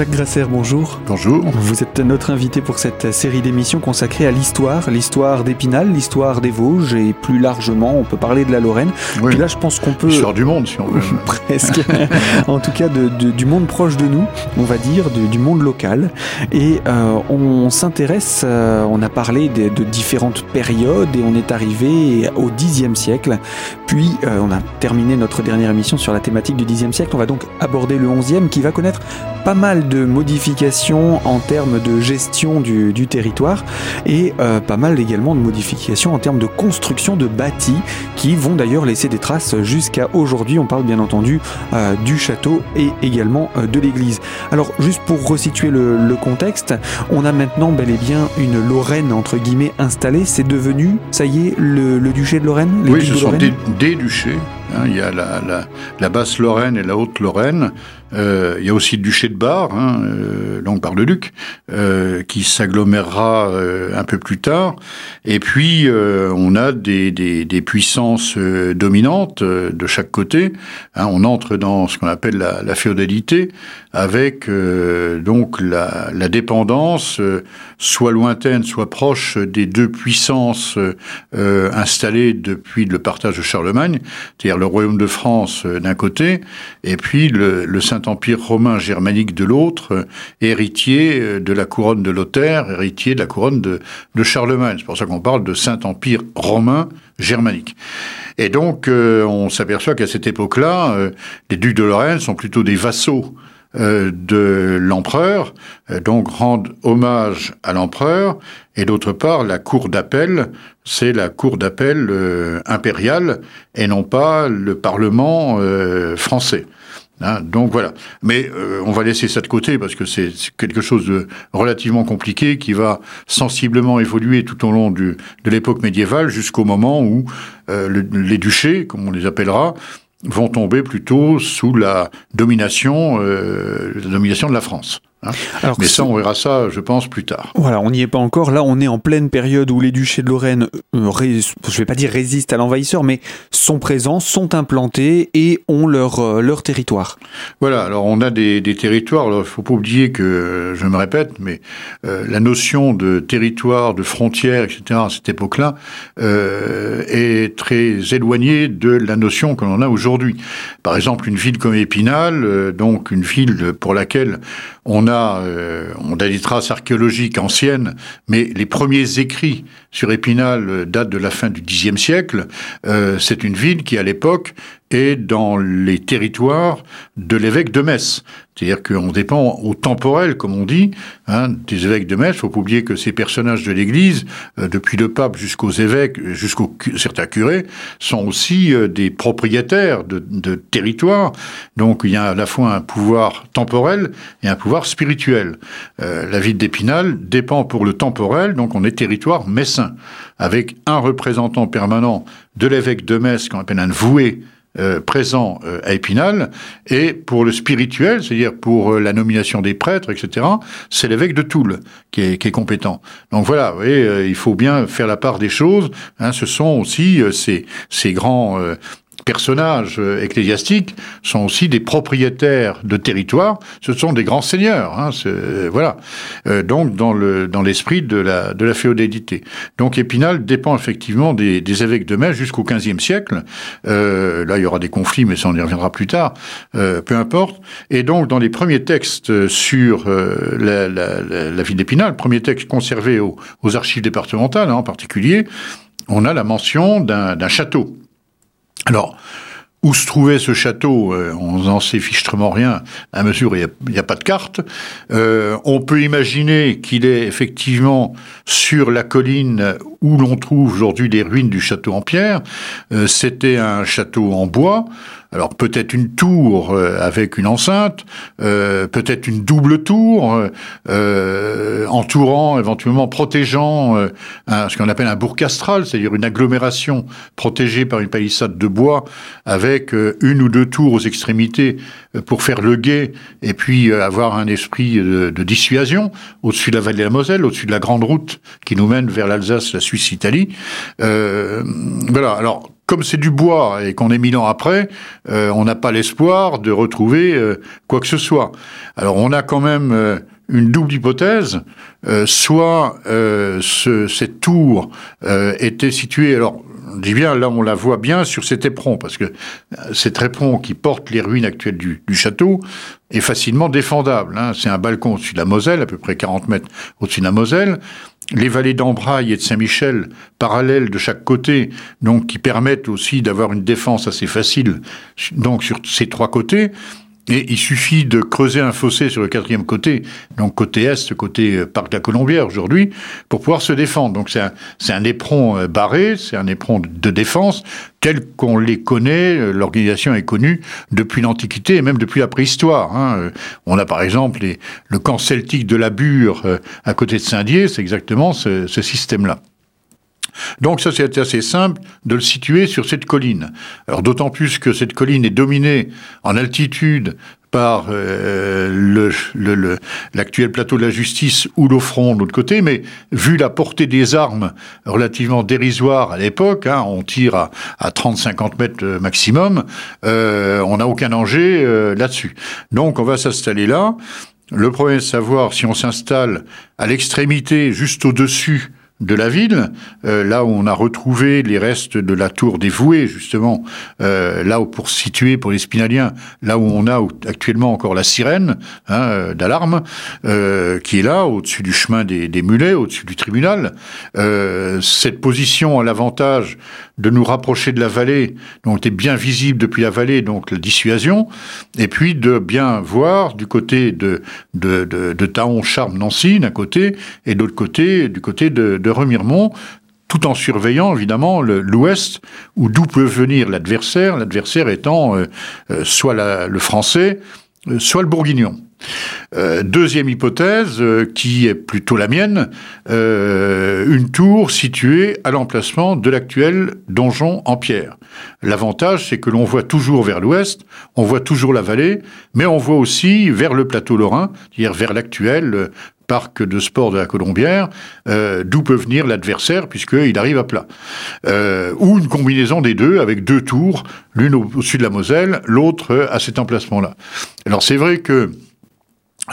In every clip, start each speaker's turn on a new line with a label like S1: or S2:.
S1: Jacques Grasser, bonjour.
S2: Bonjour.
S1: Vous êtes notre invité pour cette série d'émissions consacrée à l'histoire, l'histoire d'Épinal, l'histoire des Vosges et plus largement, on peut parler de la Lorraine.
S2: Oui.
S1: Puis là, je pense qu'on peut.
S2: L'histoire du monde, si on veut.
S1: Presque. en tout cas, de, de, du monde proche de nous, on va dire, de, du monde local. Et euh, on s'intéresse, euh, on a parlé de, de, différentes périodes et on est arrivé au Xe siècle. Puis, euh, on a terminé notre dernière émission sur la thématique du Xe siècle. On va donc aborder le XIe qui va connaître pas mal de modifications en termes de gestion du, du territoire et euh, pas mal également de modifications en termes de construction de bâtis qui vont d'ailleurs laisser des traces jusqu'à aujourd'hui. On parle bien entendu euh, du château et également euh, de l'église. Alors juste pour resituer le, le, contexte, on a maintenant bel et bien une Lorraine entre guillemets installée. C'est devenu, ça y est, le, le duché de Lorraine
S2: Oui, ce de sont des, des duchés. Hein, il y a la, la, la, basse Lorraine et la haute Lorraine. Euh, il y a aussi le duché de Bar, hein, euh, donc par le duc, euh, qui s'agglomérera un peu plus tard. Et puis on a des, des, puissances dominantes de chaque côté. Hein, on entre dans ce qu'on appelle la, féodalité, avec donc la, dépendance, soit lointaine, soit proche des deux puissances installées depuis le partage de Charlemagne, le royaume de France d'un côté, et puis le, Saint-Empire romain germanique de l'autre, héritier de la couronne de Lothaire, héritier de la couronne de, Charlemagne. C'est pour ça qu'on parle de Saint-Empire romain germanique. Et donc, euh, on s'aperçoit qu'à cette époque-là, euh, les ducs de Lorraine sont plutôt des vassaux euh, de l'empereur, donc rendent hommage à l'empereur, et d'autre part, la cour d'appel, c'est la cour d'appel euh, impériale, et non pas le Parlement euh, français. Hein, donc voilà. Mais euh, on va laisser ça de côté parce que c'est quelque chose de relativement compliqué qui va sensiblement évoluer tout au long du, de l'époque médiévale jusqu'au moment où euh, le, les duchés, comme on les appellera, vont tomber plutôt sous la domination, euh, la domination de la France. Hein Alors Mais ça, on verra ça, je pense, plus tard.
S1: Voilà, on n'y est pas encore. Là, on est en pleine période où les duchés de Lorraine, euh, ré... je vais pas dire résistent à l'envahisseur, mais sont présents, sont implantés et ont leur, euh, leur territoire.
S2: Voilà, alors on a des, des territoires. Il ne faut pas oublier que, je me répète, mais euh, la notion de territoire, de frontière, etc., à cette époque-là, euh, est très éloignée de la notion que l'on a aujourd'hui. Par exemple, une ville comme Épinal, euh, donc une ville pour laquelle on a, euh, on a des traces archéologiques anciennes, mais les premiers écrits sur Épinal datent de la fin du Xe siècle. Euh, c'est une ville qui, à l'époque, est dans les territoires de l'évêque de Metz. C'est-à-dire qu'on dépend au temporel, comme on dit, hein, des évêques de Metz. Il faut pas oublier que ces personnages de l'Église, euh, depuis le pape jusqu'aux évêques, jusqu'aux certains curés, sont aussi euh, des propriétaires de, de territoires. Donc il y a à la fois un pouvoir temporel et un pouvoir spirituel. Euh, la ville d'Épinal dépend pour le temporel, donc on est territoire messin, avec un représentant permanent de l'évêque de Metz, qu'on appelle un voué, euh, présent euh, à Épinal, et pour le spirituel, c'est-à-dire pour euh, la nomination des prêtres, etc., c'est l'évêque de Toul qui est, compétent. Donc voilà, vous il faut bien faire la part des choses. Hein, ce sont aussi ces, ces grands personnages ecclésiastiques sont aussi des propriétaires de territoire. Ce sont des grands seigneurs. Hein, voilà. Euh, donc dans le dans l'esprit de la de la féodalité. Donc Épinal dépend effectivement des, des évêques de Metz jusqu'au XVe siècle. Euh, là, il y aura des conflits, mais ça on y reviendra plus tard. Euh, peu importe. Et donc dans les premiers textes sur euh, la, la, la, la ville d'Épinal, premier texte conservé aux, aux archives départementales hein, en particulier, on a la mention d'un château. Alors, où se trouvait ce château euh, On n'en sait fichtrement rien, à mesure il n'y a, a, pas de carte. Euh, on peut imaginer qu'il est effectivement sur la colline où l'on trouve aujourd'hui les ruines du château en pierre. Euh, C'était un château en bois. Alors peut-être une tour euh, avec une enceinte, euh, peut-être une double tour, euh, entourant, éventuellement protégeant ce qu'on appelle un bourg castral, c'est-à-dire une agglomération protégée par une palissade de bois avec une ou deux tours aux extrémités pour faire le guet et puis avoir un esprit de, de dissuasion au-dessus de la vallée de la Moselle, au-dessus de la grande route qui nous mène vers l'Alsace, la Suisse, l'Italie. voilà. Alors comme c'est du bois et qu'on est mille ans après, on n'a pas l'espoir de retrouver quoi que ce soit. Alors on a quand même une double hypothèse. soit cette tour était située, alors je dis bien, là on la voit bien sur cet éperon, parce que cet éperon qui porte les ruines actuelles du, château est facilement défendable. Hein. C'est un balcon au-dessus de la Moselle, à peu près 40 mètres au-dessus de la Moselle. Les vallées d'Ambrail et de Saint-Michel, parallèles de chaque côté, donc qui permettent aussi d'avoir une défense assez facile, donc sur ces trois côtés. Et il suffit de creuser un fossé sur le quatrième côté, donc côté est, côté euh, parc de la Colombière aujourd'hui, pour pouvoir se défendre. Donc c'est un, un, éperon euh, barré, c'est un éperon de défense tel qu'on les connaît. Euh, l'organisation est connue depuis l'Antiquité et même depuis la préhistoire. Hein. On a par exemple le camp celtique de la Bure à côté de Saint-Dié, c'est exactement ce, ce système-là. Donc ça, c'est assez simple de le situer sur cette colline. Alors d'autant plus que cette colline est dominée en altitude par euh, l'actuel plateau de la justice ou l'offront de l'autre côté, mais vu la portée des armes relativement dérisoire à l'époque, hein, on tire à, à 30-50 mètres maximum, euh, on n'a aucun danger euh, là-dessus. Donc on va s'installer là. Le problème est de savoir si on s'installe à l'extrémité, juste au-dessus de la ville, euh, là où on a retrouvé les restes de la tour des justement, euh, là où pour situer pour les Spinaliens, là où on a actuellement encore la sirène hein, euh, d'alarme, qui est là, au-dessus du chemin des, des mulets, au-dessus du tribunal. cette position a l'avantage de nous rapprocher de la vallée, donc était bien visible depuis la vallée, donc la dissuasion, et puis de bien voir du côté de, de, de, de Taon, Charme, Nancy, d'un côté, et de l'autre côté, du côté de, de Remiremont, tout en surveillant évidemment l'ouest, où d'où peut venir l'adversaire, l'adversaire étant euh, euh, soit le français, soit le bourguignon. Euh, deuxième hypothèse, euh, qui est plutôt la mienne, euh, une tour située à l'emplacement de l'actuel donjon en pierre. L'avantage, c'est que l'on voit toujours vers l'ouest, on voit toujours la vallée, mais on voit aussi vers le plateau lorrain, c'est-à-dire vers l'actuel parc de sport de la Colombière, d'où peut venir l'adversaire, puisqu'il arrive à plat. ou une combinaison des deux, avec deux tours, l'une au-dessus de la Moselle, l'autre à cet emplacement-là. Alors c'est vrai que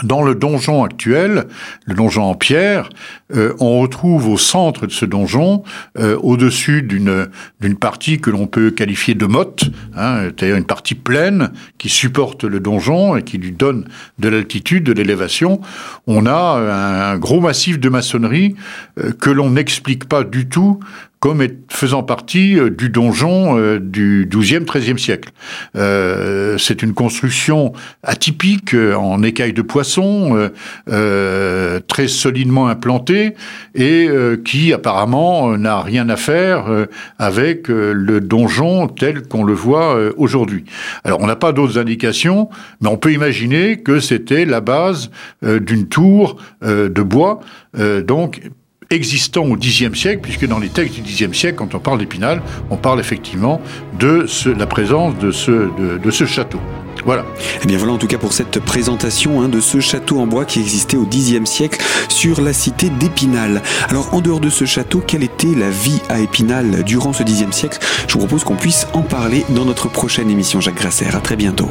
S2: dans le donjon actuel, le donjon en pierre, euh, on retrouve au centre de ce donjon, euh, au-dessus d'une d'une partie que l'on peut qualifier de motte, hein, c'est-à-dire une partie pleine qui supporte le donjon et qui lui donne de l'altitude, de l'élévation. On a un, gros massif de maçonnerie euh, que l'on n'explique pas du tout comme faisant partie euh, du donjon euh, du XIIe, XIIIe siècle. Euh, c'est une construction atypique en écailles de poisson, très solidement implantée et qui apparemment n'a rien à faire avec le donjon tel qu'on le voit aujourd'hui. Alors on n'a pas d'autres indications, mais on peut imaginer que c'était la base d'une tour de bois, donc existant au Xe siècle, puisque dans les textes du Xe siècle, quand on parle d'Épinal, on parle effectivement de la présence de ce, de, ce château. Voilà.
S1: Eh bien voilà en tout cas pour cette présentation hein, de ce château en bois qui existait au Xe siècle sur la cité d'Épinal. Alors en dehors de ce château, quelle était la vie à Épinal durant ce Xe siècle? Je vous propose qu'on puisse en parler dans notre prochaine émission Jacques Grasser. À très bientôt.